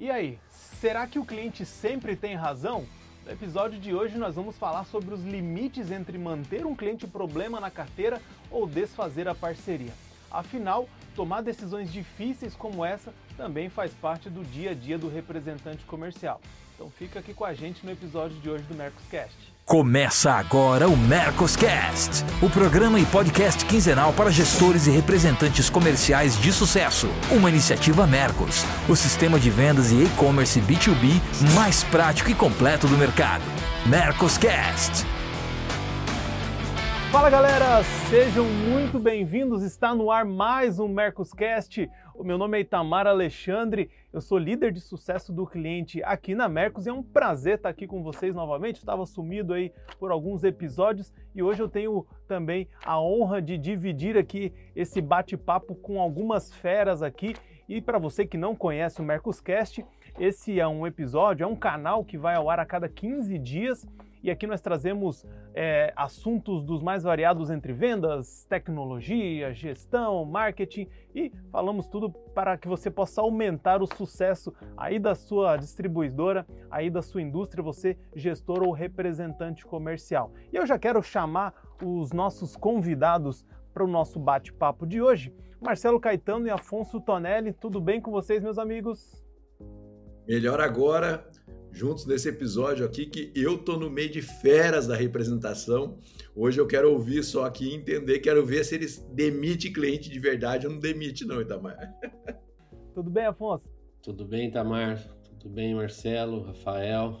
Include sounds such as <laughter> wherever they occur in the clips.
E aí, será que o cliente sempre tem razão? No episódio de hoje nós vamos falar sobre os limites entre manter um cliente problema na carteira ou desfazer a parceria. Afinal, tomar decisões difíceis como essa também faz parte do dia a dia do representante comercial. Então fica aqui com a gente no episódio de hoje do Mercoscast. Começa agora o Mercoscast, o programa e podcast quinzenal para gestores e representantes comerciais de sucesso. Uma iniciativa Mercos, o sistema de vendas e e-commerce B2B mais prático e completo do mercado. Mercoscast. Fala galera, sejam muito bem-vindos. Está no ar mais um Mercoscast. O meu nome é Itamar Alexandre, eu sou líder de sucesso do cliente aqui na Mercos e é um prazer estar aqui com vocês novamente. Estava sumido aí por alguns episódios e hoje eu tenho também a honra de dividir aqui esse bate-papo com algumas feras aqui. E para você que não conhece o Mercoscast, esse é um episódio, é um canal que vai ao ar a cada 15 dias e aqui nós trazemos é, assuntos dos mais variados entre vendas, tecnologia, gestão, marketing e falamos tudo para que você possa aumentar o sucesso aí da sua distribuidora, aí da sua indústria, você gestor ou representante comercial. E eu já quero chamar os nossos convidados para o nosso bate-papo de hoje. Marcelo Caetano e Afonso Tonelli, tudo bem com vocês, meus amigos? Melhor agora juntos nesse episódio aqui que eu tô no meio de feras da representação. Hoje eu quero ouvir só aqui entender, quero ver se eles demitem cliente de verdade ou não demite não, Itamar. <laughs> Tudo bem, Afonso? Tudo bem, Itamar? Tudo bem, Marcelo, Rafael?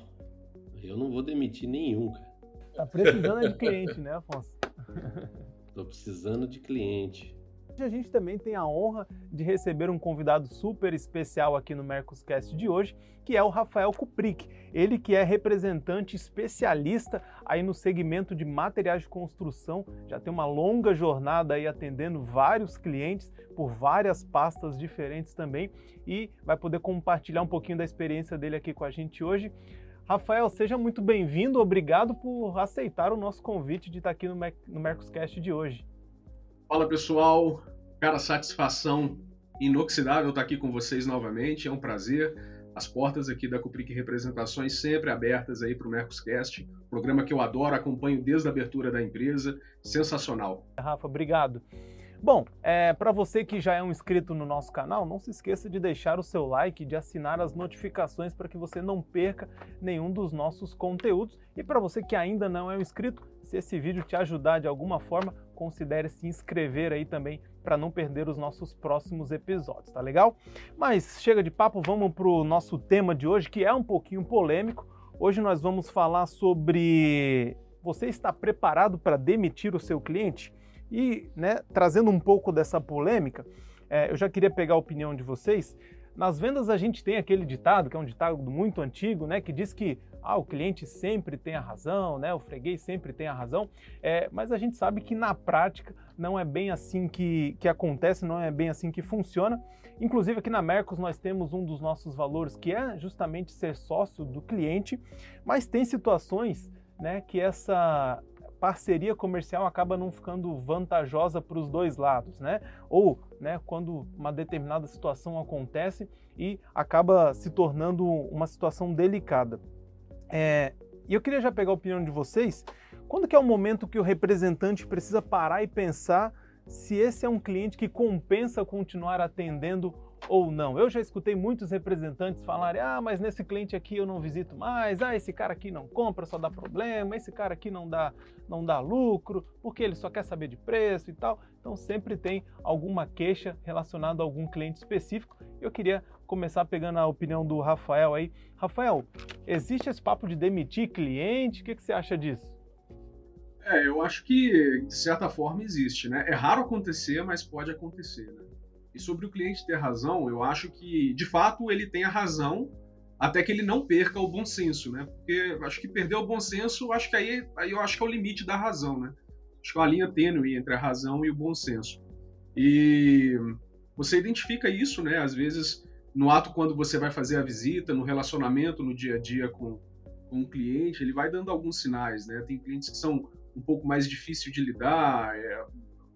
Eu não vou demitir nenhum, cara. Tá precisando de cliente, né, Afonso? <laughs> Tô precisando de cliente. A gente também tem a honra de receber um convidado super especial aqui no Mercoscast de hoje, que é o Rafael Kuprick. Ele que é representante especialista aí no segmento de materiais de construção, já tem uma longa jornada aí atendendo vários clientes por várias pastas diferentes também e vai poder compartilhar um pouquinho da experiência dele aqui com a gente hoje. Rafael, seja muito bem-vindo, obrigado por aceitar o nosso convite de estar aqui no, no Mercoscast de hoje. Fala pessoal, cara, satisfação inoxidável estar aqui com vocês novamente, é um prazer. As portas aqui da Cupric Representações sempre abertas aí para o Mercoscast, programa que eu adoro, acompanho desde a abertura da empresa, sensacional. Rafa, obrigado. Bom, é, para você que já é um inscrito no nosso canal, não se esqueça de deixar o seu like, de assinar as notificações para que você não perca nenhum dos nossos conteúdos. E para você que ainda não é um inscrito, se esse vídeo te ajudar de alguma forma, considere se inscrever aí também para não perder os nossos próximos episódios, tá legal? Mas chega de papo, vamos para o nosso tema de hoje, que é um pouquinho polêmico. Hoje nós vamos falar sobre você está preparado para demitir o seu cliente? E, né, trazendo um pouco dessa polêmica, é, eu já queria pegar a opinião de vocês. Nas vendas a gente tem aquele ditado, que é um ditado muito antigo, né, que diz que ah, o cliente sempre tem a razão, né, o freguês sempre tem a razão, é, mas a gente sabe que na prática não é bem assim que, que acontece, não é bem assim que funciona. Inclusive aqui na Mercos nós temos um dos nossos valores que é justamente ser sócio do cliente, mas tem situações né, que essa parceria comercial acaba não ficando vantajosa para os dois lados, né? Ou, né, quando uma determinada situação acontece e acaba se tornando uma situação delicada. É, e eu queria já pegar a opinião de vocês. Quando que é o momento que o representante precisa parar e pensar se esse é um cliente que compensa continuar atendendo ou não. Eu já escutei muitos representantes falarem: ah, mas nesse cliente aqui eu não visito mais, ah, esse cara aqui não compra, só dá problema, esse cara aqui não dá, não dá lucro, porque ele só quer saber de preço e tal. Então sempre tem alguma queixa relacionada a algum cliente específico. Eu queria começar pegando a opinião do Rafael aí. Rafael, existe esse papo de demitir cliente? O que, que você acha disso? É, eu acho que de certa forma existe, né? É raro acontecer, mas pode acontecer, né? E sobre o cliente ter razão, eu acho que, de fato, ele tem a razão até que ele não perca o bom senso, né? Porque acho que perder o bom senso, acho que aí, aí eu acho que é o limite da razão, né? Acho que é uma linha tênue entre a razão e o bom senso. E você identifica isso, né? Às vezes, no ato quando você vai fazer a visita, no relacionamento, no dia a dia com, com o cliente, ele vai dando alguns sinais, né? Tem clientes que são um pouco mais difíceis de lidar, é,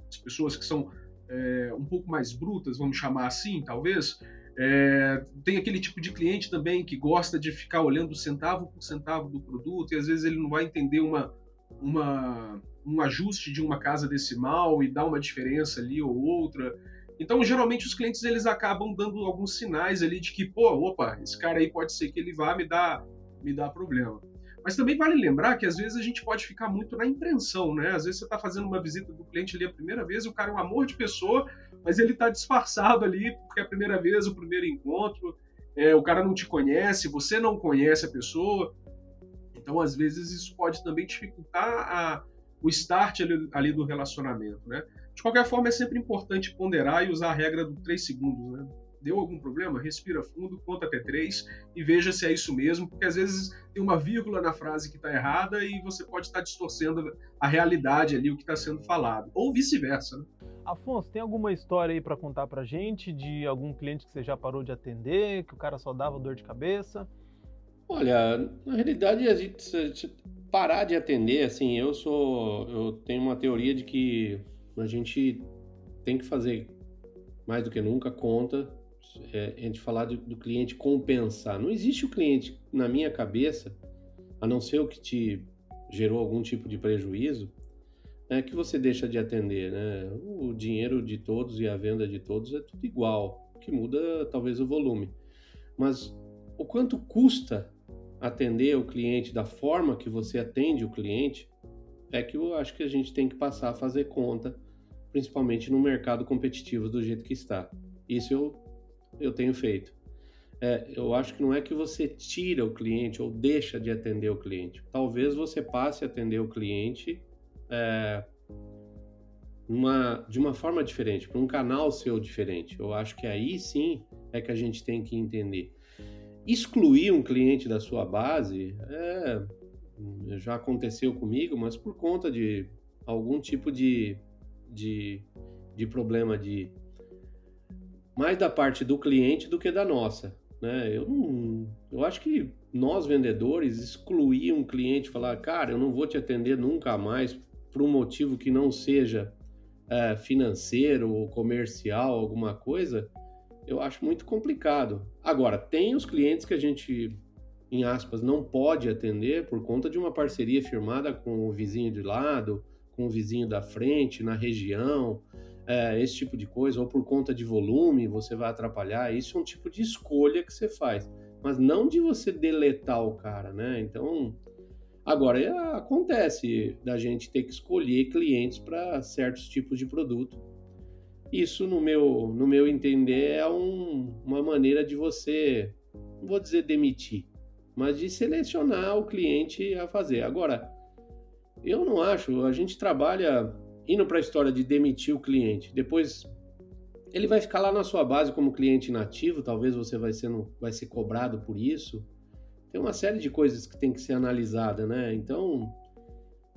as pessoas que são é, um pouco mais brutas, vamos chamar assim, talvez, É, tem aquele tipo de cliente também que gosta de ficar olhando centavo por centavo do produto e às vezes ele não vai entender uma, uma, um ajuste de uma casa decimal e dar uma diferença ali ou outra. Então, geralmente, os clientes eles acabam dando alguns sinais ali de que, pô, opa, esse cara aí pode ser que ele vá me dar, me dar problema. Mas também vale lembrar que às vezes a gente pode ficar muito na impressão, né? Às vezes você está fazendo uma visita do cliente ali a primeira vez o cara é um amor de pessoa, mas ele está disfarçado ali porque é a primeira vez, o primeiro encontro, é, o cara não te conhece, você não conhece a pessoa. Então, às vezes, isso pode também dificultar a, o start ali, ali, do relacionamento, né? De qualquer forma, é sempre importante ponderar e usar a regra do 3 segundos, né? Deu algum problema? Respira fundo, conta até 3 e veja se é isso mesmo, porque às vezes tem uma vírgula na frase que está errada e você pode estar distorcendo a realidade ali, o que está sendo falado. Ou vice-versa, né? Afonso, tem alguma história aí para contar pra gente de algum cliente que você já parou de atender, que o cara só dava dor de cabeça? Olha, na realidade, a gente parar de atender, assim, eu sou, eu tenho uma teoria de que a gente tem que fazer mais do que nunca conta é, a gente falar do, do cliente compensar. Não existe o cliente na minha cabeça, a não ser o que te gerou algum tipo de prejuízo, é que você deixa de atender, né? O dinheiro de todos e a venda de todos é tudo igual, que muda talvez o volume. Mas o quanto custa atender o cliente da forma que você atende o cliente é que eu acho que a gente tem que passar a fazer conta, principalmente no mercado competitivo do jeito que está. Isso eu, eu tenho feito. É, eu acho que não é que você tira o cliente ou deixa de atender o cliente. Talvez você passe a atender o cliente é, uma, de uma forma diferente, para um canal seu diferente. Eu acho que aí sim é que a gente tem que entender. Excluir um cliente da sua base é, já aconteceu comigo, mas por conta de algum tipo de, de, de problema de mais da parte do cliente do que da nossa. Né? Eu, não, eu acho que nós vendedores excluir um cliente, falar, cara, eu não vou te atender nunca mais por um motivo que não seja é, financeiro ou comercial, alguma coisa, eu acho muito complicado. Agora, tem os clientes que a gente, em aspas, não pode atender por conta de uma parceria firmada com o vizinho de lado, com o vizinho da frente, na região, é, esse tipo de coisa, ou por conta de volume, você vai atrapalhar. Isso é um tipo de escolha que você faz, mas não de você deletar o cara, né? Então, Agora, é, acontece da gente ter que escolher clientes para certos tipos de produto. Isso, no meu, no meu entender, é um, uma maneira de você, não vou dizer demitir, mas de selecionar o cliente a fazer. Agora, eu não acho, a gente trabalha indo para a história de demitir o cliente. Depois ele vai ficar lá na sua base como cliente nativo, talvez você vai ser, vai ser cobrado por isso tem uma série de coisas que tem que ser analisada, né? Então,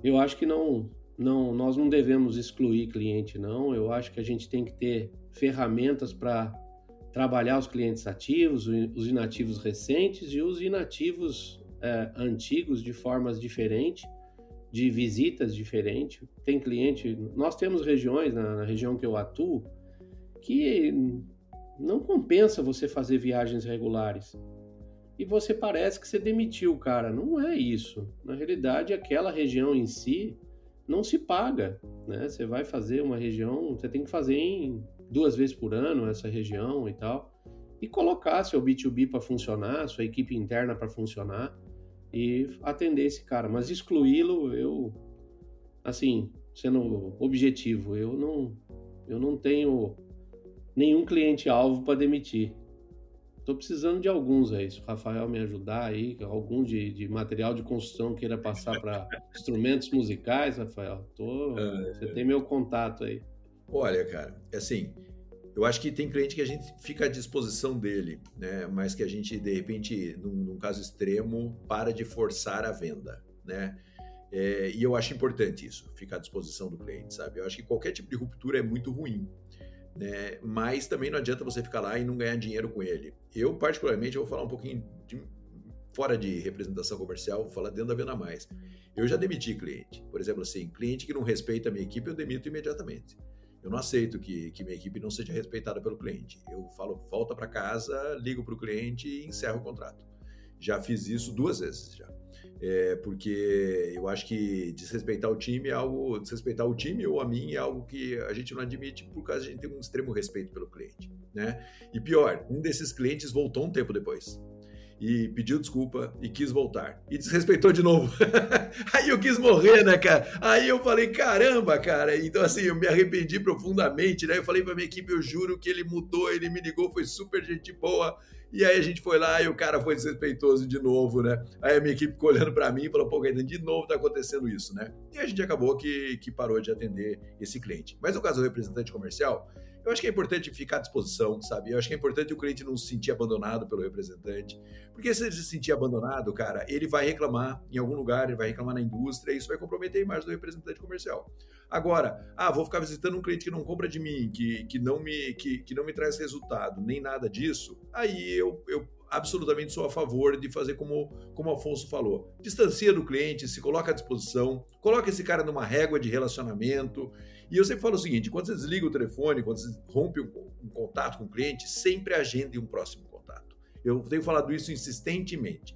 eu acho que não, não, nós não devemos excluir cliente, não. Eu acho que a gente tem que ter ferramentas para trabalhar os clientes ativos, os inativos recentes e os inativos é, antigos de formas diferentes, de visitas diferentes. Tem cliente, nós temos regiões na, na região que eu atuo que não compensa você fazer viagens regulares e você parece que você demitiu o cara. Não é isso. Na realidade, aquela região em si não se paga, né? Você vai fazer uma região, você tem que fazer em duas vezes por ano essa região e tal, e colocar seu B2B para funcionar, sua equipe interna para funcionar e atender esse cara. Mas excluí-lo, eu, assim, sendo objetivo, eu não, eu não tenho nenhum cliente alvo para demitir. Tô precisando de alguns aí. Se o Rafael me ajudar aí, algum de, de material de construção queira passar para <laughs> instrumentos musicais, Rafael, tô, é, você tem meu contato aí. Olha, cara, é assim, eu acho que tem cliente que a gente fica à disposição dele, né? Mas que a gente, de repente, num, num caso extremo, para de forçar a venda, né? É, e eu acho importante isso, ficar à disposição do cliente, sabe? Eu acho que qualquer tipo de ruptura é muito ruim né? Mas também não adianta você ficar lá e não ganhar dinheiro com ele. Eu, particularmente, eu vou falar um pouquinho de, fora de representação comercial, vou falar dentro da Venda Mais. Eu já demiti cliente. Por exemplo, assim, cliente que não respeita a minha equipe, eu demito imediatamente. Eu não aceito que, que minha equipe não seja respeitada pelo cliente. Eu falo, volta para casa, ligo para o cliente e encerro o contrato. Já fiz isso duas vezes já. É, porque eu acho que desrespeitar o time é algo, desrespeitar o time ou a mim é algo que a gente não admite por causa de a gente tem um extremo respeito pelo cliente, né? E pior, um desses clientes voltou um tempo depois e pediu desculpa e quis voltar. E desrespeitou de novo. <laughs> Aí eu quis morrer, né, cara? Aí eu falei, caramba, cara. Então, assim, eu me arrependi profundamente, né? Eu falei pra minha equipe, eu juro que ele mudou, ele me ligou, foi super gente boa. E aí a gente foi lá e o cara foi desrespeitoso de novo, né? Aí a minha equipe ficou olhando para mim e falou, pô, ainda de novo tá acontecendo isso, né? E a gente acabou que, que parou de atender esse cliente. Mas no caso do representante comercial, eu acho que é importante ficar à disposição, sabe? Eu acho que é importante o cliente não se sentir abandonado pelo representante. Porque se ele se sentir abandonado, cara, ele vai reclamar em algum lugar, ele vai reclamar na indústria, e isso vai comprometer a imagem do representante comercial. Agora, ah, vou ficar visitando um cliente que não compra de mim, que, que, não, me, que, que não me traz resultado, nem nada disso, aí eu, eu absolutamente sou a favor de fazer como, como o Afonso falou. Distancia do cliente, se coloca à disposição, coloca esse cara numa régua de relacionamento e eu sempre falo o seguinte: quando você desliga o telefone, quando você rompe um, um contato com o cliente, sempre agende um próximo contato. Eu tenho falado isso insistentemente.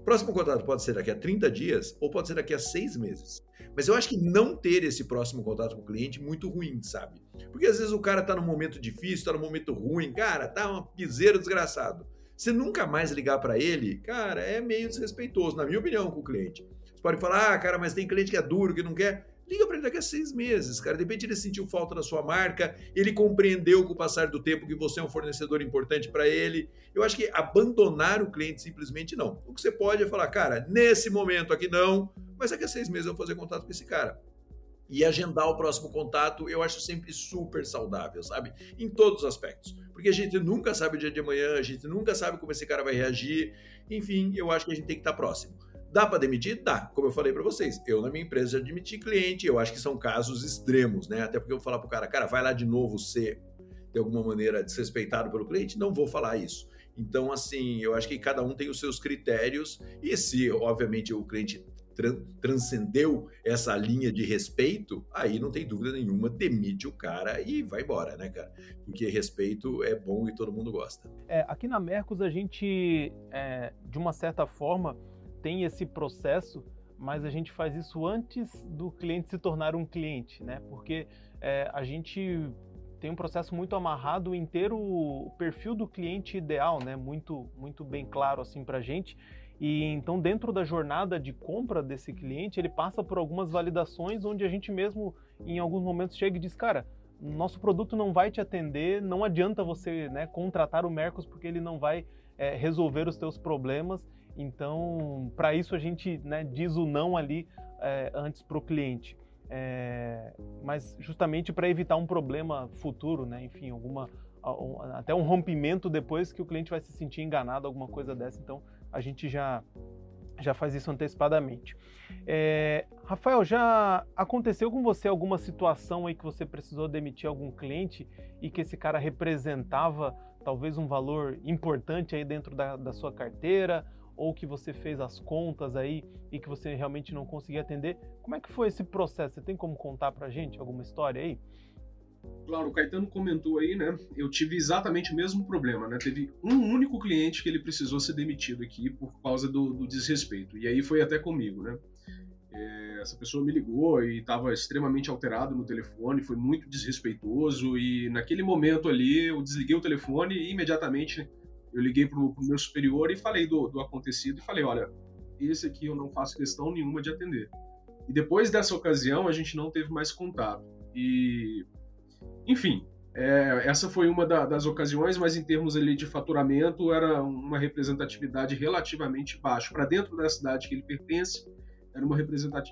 O próximo contato pode ser daqui a 30 dias ou pode ser daqui a seis meses. Mas eu acho que não ter esse próximo contato com o cliente é muito ruim, sabe? Porque às vezes o cara tá num momento difícil, tá num momento ruim, cara, tá uma piseira desgraçado. Você nunca mais ligar para ele, cara, é meio desrespeitoso, na minha opinião, com o cliente. Você pode falar, ah, cara, mas tem cliente que é duro, que não quer. Liga para ele daqui a seis meses, cara. De repente ele sentiu falta da sua marca, ele compreendeu com o passar do tempo que você é um fornecedor importante para ele. Eu acho que abandonar o cliente simplesmente não. O que você pode é falar, cara, nesse momento aqui não, mas daqui a seis meses eu vou fazer contato com esse cara. E agendar o próximo contato eu acho sempre super saudável, sabe? Em todos os aspectos. Porque a gente nunca sabe o dia de amanhã, a gente nunca sabe como esse cara vai reagir. Enfim, eu acho que a gente tem que estar próximo. Dá para demitir? Dá. Como eu falei para vocês, eu na minha empresa já demiti cliente, eu acho que são casos extremos, né? Até porque eu vou falar pro cara, cara, vai lá de novo ser de alguma maneira desrespeitado pelo cliente, não vou falar isso. Então, assim, eu acho que cada um tem os seus critérios e se, obviamente, o cliente transcendeu essa linha de respeito, aí não tem dúvida nenhuma, demite o cara e vai embora, né, cara? Porque respeito é bom e todo mundo gosta. É, aqui na Mercos a gente, é, de uma certa forma, tem esse processo, mas a gente faz isso antes do cliente se tornar um cliente, né? Porque é, a gente tem um processo muito amarrado em ter o perfil do cliente ideal, né? Muito, muito bem claro assim para gente. E então dentro da jornada de compra desse cliente, ele passa por algumas validações onde a gente mesmo em alguns momentos chega e diz, cara, nosso produto não vai te atender, não adianta você né, contratar o Mercos porque ele não vai é, resolver os teus problemas então, para isso a gente né, diz o não ali é, antes para o cliente. É, mas justamente para evitar um problema futuro, né? enfim, alguma, até um rompimento depois que o cliente vai se sentir enganado, alguma coisa dessa. Então, a gente já, já faz isso antecipadamente. É, Rafael, já aconteceu com você alguma situação aí que você precisou demitir algum cliente e que esse cara representava talvez um valor importante aí dentro da, da sua carteira ou que você fez as contas aí e que você realmente não conseguia atender. Como é que foi esse processo? Você tem como contar pra gente alguma história aí? Claro, o Caetano comentou aí, né? Eu tive exatamente o mesmo problema, né? Teve um único cliente que ele precisou ser demitido aqui por causa do, do desrespeito. E aí foi até comigo, né? É, essa pessoa me ligou e estava extremamente alterado no telefone, foi muito desrespeitoso. E naquele momento ali, eu desliguei o telefone e imediatamente eu liguei para o meu superior e falei do, do acontecido e falei, olha, esse aqui eu não faço questão nenhuma de atender. E depois dessa ocasião a gente não teve mais contato. E, enfim, é, essa foi uma da, das ocasiões, mas em termos ali de faturamento era uma representatividade relativamente baixa. Para dentro da cidade que ele pertence, era uma,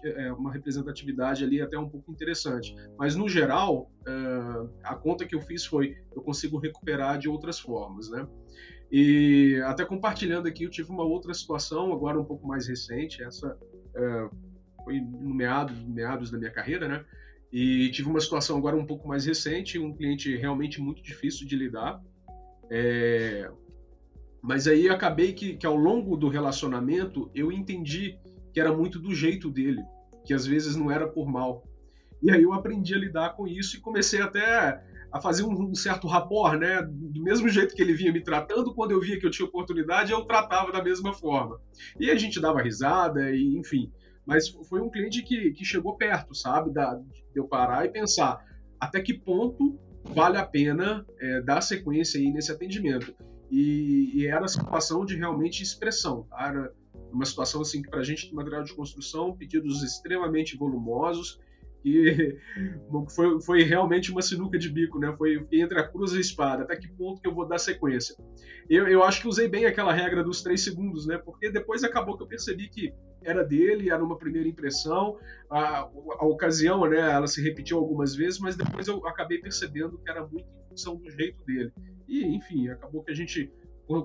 é, uma representatividade ali até um pouco interessante. Mas, no geral, é, a conta que eu fiz foi, eu consigo recuperar de outras formas, né? E até compartilhando aqui, eu tive uma outra situação, agora um pouco mais recente, essa é, foi no meados, meados da minha carreira, né? E tive uma situação agora um pouco mais recente, um cliente realmente muito difícil de lidar. É, mas aí acabei que, que ao longo do relacionamento eu entendi que era muito do jeito dele, que às vezes não era por mal. E aí eu aprendi a lidar com isso e comecei até a fazer um, certo rapport, né? Do mesmo jeito que ele vinha me tratando, quando eu via que eu tinha oportunidade, eu tratava da mesma forma. E a gente dava risada, e enfim. Mas foi um cliente que, que chegou perto, sabe? Da, de eu parar e pensar até que ponto vale a pena é, dar sequência aí nesse atendimento. E, e, era a situação de realmente expressão. Tá? Era uma situação assim que para a gente material de construção, pedidos extremamente volumosos, <laughs> que foi, foi realmente uma sinuca de bico, né? Foi entre a cruz e a espada. Até que ponto que eu vou dar sequência? Eu, eu acho que usei bem aquela regra dos três segundos, né? Porque depois acabou que eu percebi que era dele, era uma primeira impressão. A, a ocasião, né? Ela se repetiu algumas vezes, mas depois eu acabei percebendo que era muito em função do jeito dele. E, enfim, acabou que a gente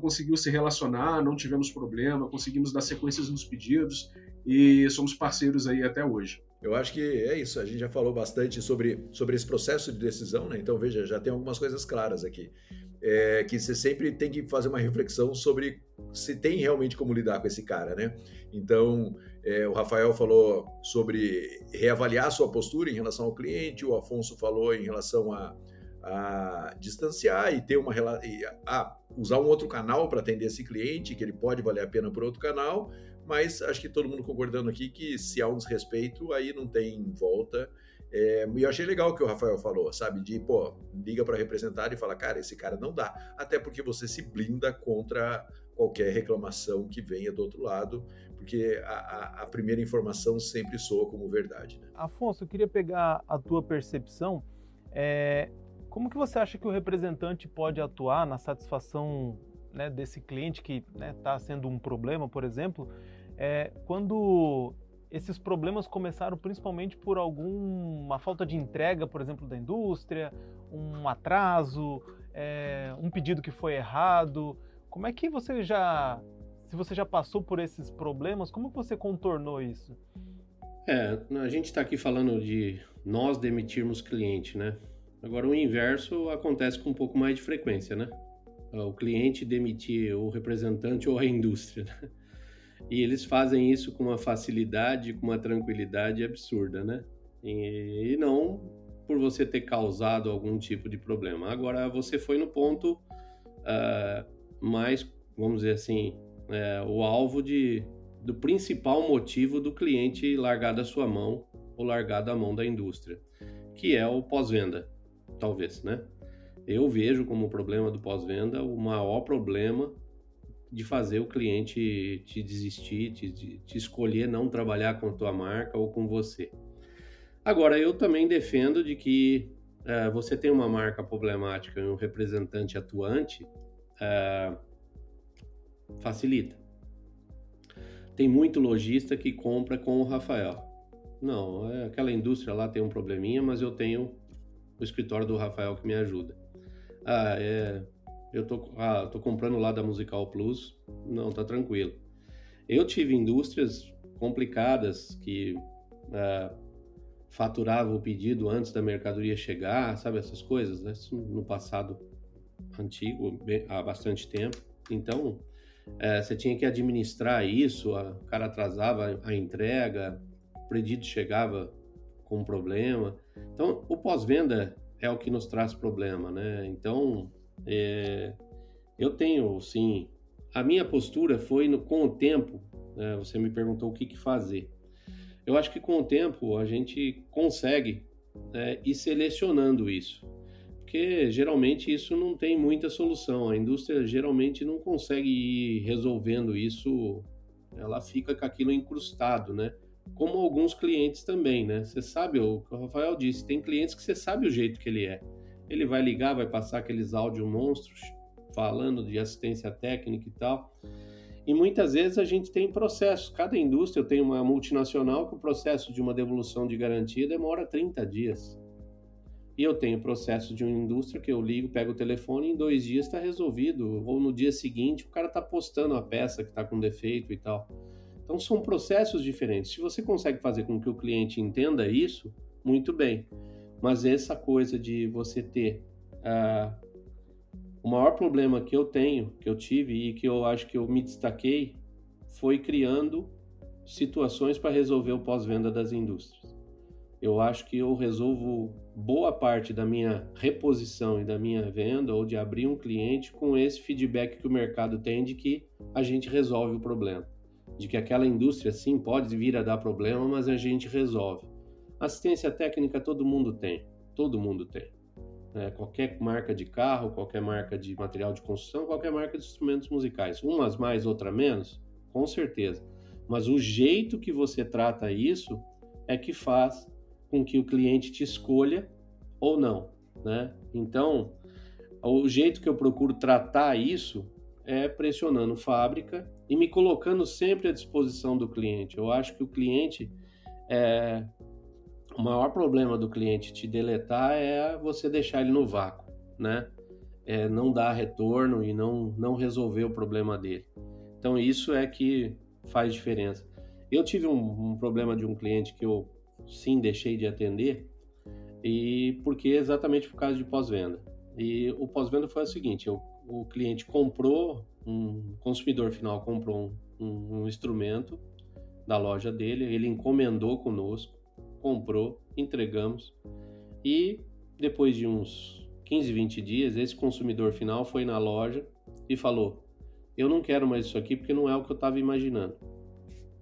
conseguiu se relacionar, não tivemos problema, conseguimos dar sequências nos pedidos e somos parceiros aí até hoje. Eu acho que é isso. A gente já falou bastante sobre, sobre esse processo de decisão, né? Então, veja, já tem algumas coisas claras aqui. É, que você sempre tem que fazer uma reflexão sobre se tem realmente como lidar com esse cara, né? Então, é, o Rafael falou sobre reavaliar sua postura em relação ao cliente, o Afonso falou em relação a, a distanciar e ter uma e, a, usar um outro canal para atender esse cliente, que ele pode valer a pena por outro canal, mas acho que todo mundo concordando aqui que se há um desrespeito, aí não tem volta. É, e eu achei legal o que o Rafael falou, sabe? De, pô, liga para representar e fala, cara, esse cara não dá. Até porque você se blinda contra qualquer reclamação que venha do outro lado, porque a, a, a primeira informação sempre soa como verdade. Né? Afonso, eu queria pegar a tua percepção. É, como que você acha que o representante pode atuar na satisfação né, desse cliente que está né, tá sendo um problema, por exemplo, é, quando esses problemas começaram principalmente por alguma falta de entrega, por exemplo, da indústria, um atraso, é, um pedido que foi errado. Como é que você já, se você já passou por esses problemas, como você contornou isso? É, a gente está aqui falando de nós demitirmos cliente, né? Agora o inverso acontece com um pouco mais de frequência, né? O cliente demitir o representante ou a indústria. Né? E eles fazem isso com uma facilidade, com uma tranquilidade absurda, né? E, e não por você ter causado algum tipo de problema. Agora, você foi no ponto uh, mais, vamos dizer assim, é, o alvo de, do principal motivo do cliente largar da sua mão ou largar da mão da indústria, que é o pós-venda, talvez, né? Eu vejo como problema do pós-venda o maior problema de fazer o cliente te desistir, te, te escolher não trabalhar com tua marca ou com você. Agora, eu também defendo de que uh, você tem uma marca problemática e um representante atuante, uh, facilita. Tem muito lojista que compra com o Rafael. Não, é, aquela indústria lá tem um probleminha, mas eu tenho o escritório do Rafael que me ajuda. Ah, é, eu tô, ah, tô comprando lá da Musical Plus, não, tá tranquilo. Eu tive indústrias complicadas que ah, faturavam o pedido antes da mercadoria chegar, sabe essas coisas, né? no passado antigo, há bastante tempo. Então, é, você tinha que administrar isso, o cara atrasava a entrega, o pedido chegava com problema. Então, o pós-venda é o que nos traz problema, né? Então, é, eu tenho, sim, a minha postura foi no, com o tempo. Né, você me perguntou o que, que, fazer. Eu acho que com o tempo a gente consegue né, ir selecionando isso, porque geralmente isso não tem muita solução. A indústria geralmente não consegue ir resolvendo isso, ela fica com aquilo incrustado, né? Como alguns clientes também, né? Você sabe o que o Rafael disse, tem clientes que você sabe o jeito que ele é. Ele vai ligar, vai passar aqueles áudios monstros falando de assistência técnica e tal. E muitas vezes a gente tem processos. Cada indústria, tenho uma multinacional que o processo de uma devolução de garantia demora 30 dias. E eu tenho processo de uma indústria que eu ligo, pego o telefone e em dois dias está resolvido. Ou no dia seguinte o cara está postando a peça que está com defeito e tal. Então são processos diferentes. Se você consegue fazer com que o cliente entenda isso, muito bem. Mas essa coisa de você ter uh, o maior problema que eu tenho, que eu tive e que eu acho que eu me destaquei, foi criando situações para resolver o pós-venda das indústrias. eu acho que eu resolvo boa parte da minha reposição e da minha venda ou de abrir um cliente com esse feedback que o mercado tem de que a gente resolve o problema. De que aquela indústria sim pode vir a dar problema, mas a gente resolve. Assistência técnica todo mundo tem, todo mundo tem. É, qualquer marca de carro, qualquer marca de material de construção, qualquer marca de instrumentos musicais. Umas mais, outra menos, com certeza. Mas o jeito que você trata isso é que faz com que o cliente te escolha ou não, né? Então, o jeito que eu procuro tratar isso é pressionando fábrica e me colocando sempre à disposição do cliente. Eu acho que o cliente é o maior problema do cliente te deletar é você deixar ele no vácuo, né? É não dar retorno e não não resolver o problema dele. Então isso é que faz diferença. Eu tive um, um problema de um cliente que eu sim deixei de atender e porque exatamente por causa de pós-venda. E o pós-venda foi o seguinte: eu, o cliente comprou, um consumidor final comprou um, um, um instrumento da loja dele, ele encomendou conosco, comprou, entregamos e depois de uns 15, 20 dias, esse consumidor final foi na loja e falou: Eu não quero mais isso aqui porque não é o que eu estava imaginando.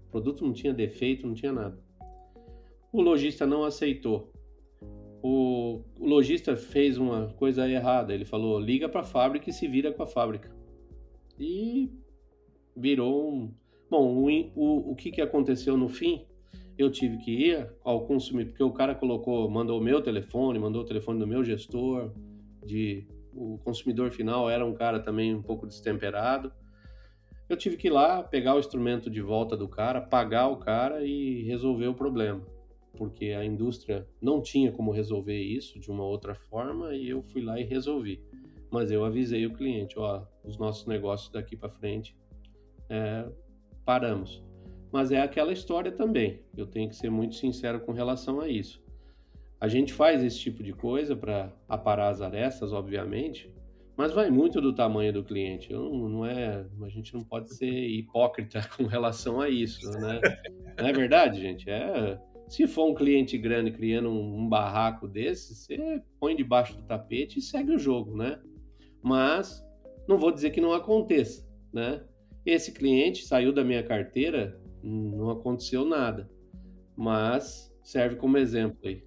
O produto não tinha defeito, não tinha nada. O lojista não aceitou. O, o lojista fez uma coisa errada. Ele falou: liga para a fábrica e se vira com a fábrica. E virou um. Bom, o, o, o que, que aconteceu no fim? Eu tive que ir ao consumidor, porque o cara colocou, mandou o meu telefone, mandou o telefone do meu gestor, de o consumidor final era um cara também um pouco destemperado. Eu tive que ir lá, pegar o instrumento de volta do cara, pagar o cara e resolver o problema porque a indústria não tinha como resolver isso de uma outra forma e eu fui lá e resolvi. Mas eu avisei o cliente, ó, os nossos negócios daqui para frente é, paramos. Mas é aquela história também. Eu tenho que ser muito sincero com relação a isso. A gente faz esse tipo de coisa para aparar as arestas, obviamente, mas vai muito do tamanho do cliente. Não, não, é, a gente não pode ser hipócrita <laughs> com relação a isso, né? Não é verdade, gente? É, se for um cliente grande criando um, um barraco desse, você põe debaixo do tapete e segue o jogo, né? Mas não vou dizer que não aconteça, né? Esse cliente saiu da minha carteira, não aconteceu nada, mas serve como exemplo aí.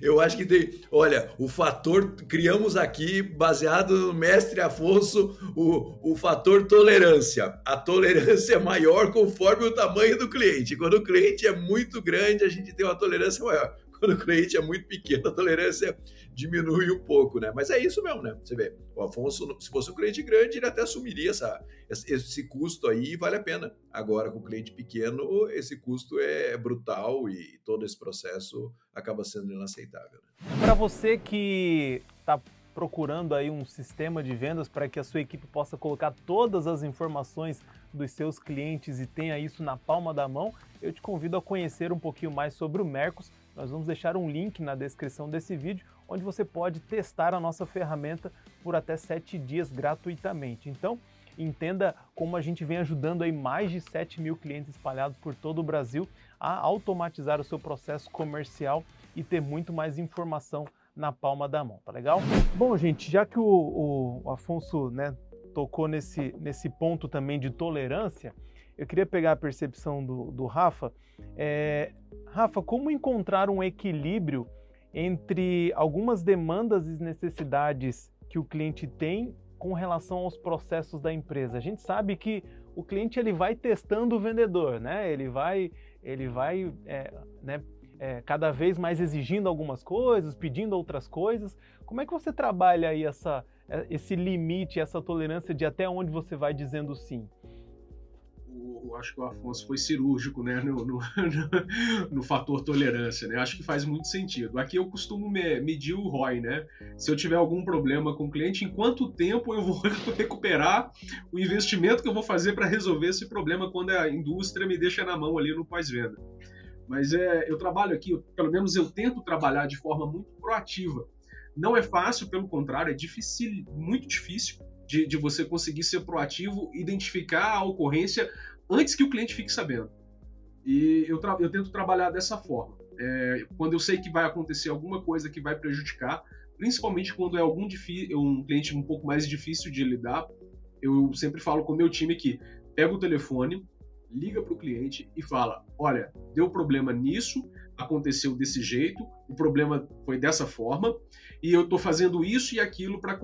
Eu acho que tem. Olha, o fator. Criamos aqui, baseado no mestre Afonso, o, o fator tolerância. A tolerância é maior conforme o tamanho do cliente. Quando o cliente é muito grande, a gente tem uma tolerância maior. Quando o cliente é muito pequeno, a tolerância diminui um pouco, né? Mas é isso mesmo, né? Você vê, o Afonso, se fosse um cliente grande, ele até assumiria essa, esse custo aí vale a pena. Agora, com o cliente pequeno, esse custo é brutal e todo esse processo acaba sendo inaceitável. Né? Para você que está procurando aí um sistema de vendas para que a sua equipe possa colocar todas as informações dos seus clientes e tenha isso na palma da mão, eu te convido a conhecer um pouquinho mais sobre o Mercos. Nós vamos deixar um link na descrição desse vídeo onde você pode testar a nossa ferramenta por até 7 dias gratuitamente. Então, entenda como a gente vem ajudando aí mais de 7 mil clientes espalhados por todo o Brasil a automatizar o seu processo comercial e ter muito mais informação na palma da mão, tá legal? Bom, gente, já que o, o Afonso né, tocou nesse, nesse ponto também de tolerância, eu queria pegar a percepção do, do Rafa. É, Rafa, como encontrar um equilíbrio entre algumas demandas e necessidades que o cliente tem com relação aos processos da empresa? A gente sabe que o cliente ele vai testando o vendedor, né? Ele vai, ele vai é, né, é, cada vez mais exigindo algumas coisas, pedindo outras coisas. Como é que você trabalha aí essa, é, esse limite, essa tolerância de até onde você vai dizendo sim? Acho que o Afonso foi cirúrgico né, no, <laughs> no, no, fator tolerância. Né? Acho que faz muito sentido. Aqui eu costumo me, medir o ROI. Né? Se eu tiver algum problema com o cliente, em quanto tempo eu vou <laughs> recuperar o investimento que eu vou fazer para resolver esse problema quando a indústria me deixa na mão ali no pós-venda. Mas é, eu trabalho aqui, eu, pelo menos eu tento trabalhar de forma muito proativa. Não é fácil, pelo contrário, é difícil, muito difícil de, de você conseguir ser proativo, identificar a ocorrência antes que o cliente fique sabendo. E eu, eu tento trabalhar dessa forma. É, quando eu sei que vai acontecer alguma coisa que vai prejudicar, principalmente quando é algum um cliente um pouco mais difícil de lidar, eu sempre falo com o meu time que pega o telefone, liga para o cliente e fala: olha, deu problema nisso, aconteceu desse jeito, o problema foi dessa forma, e eu estou fazendo isso e aquilo para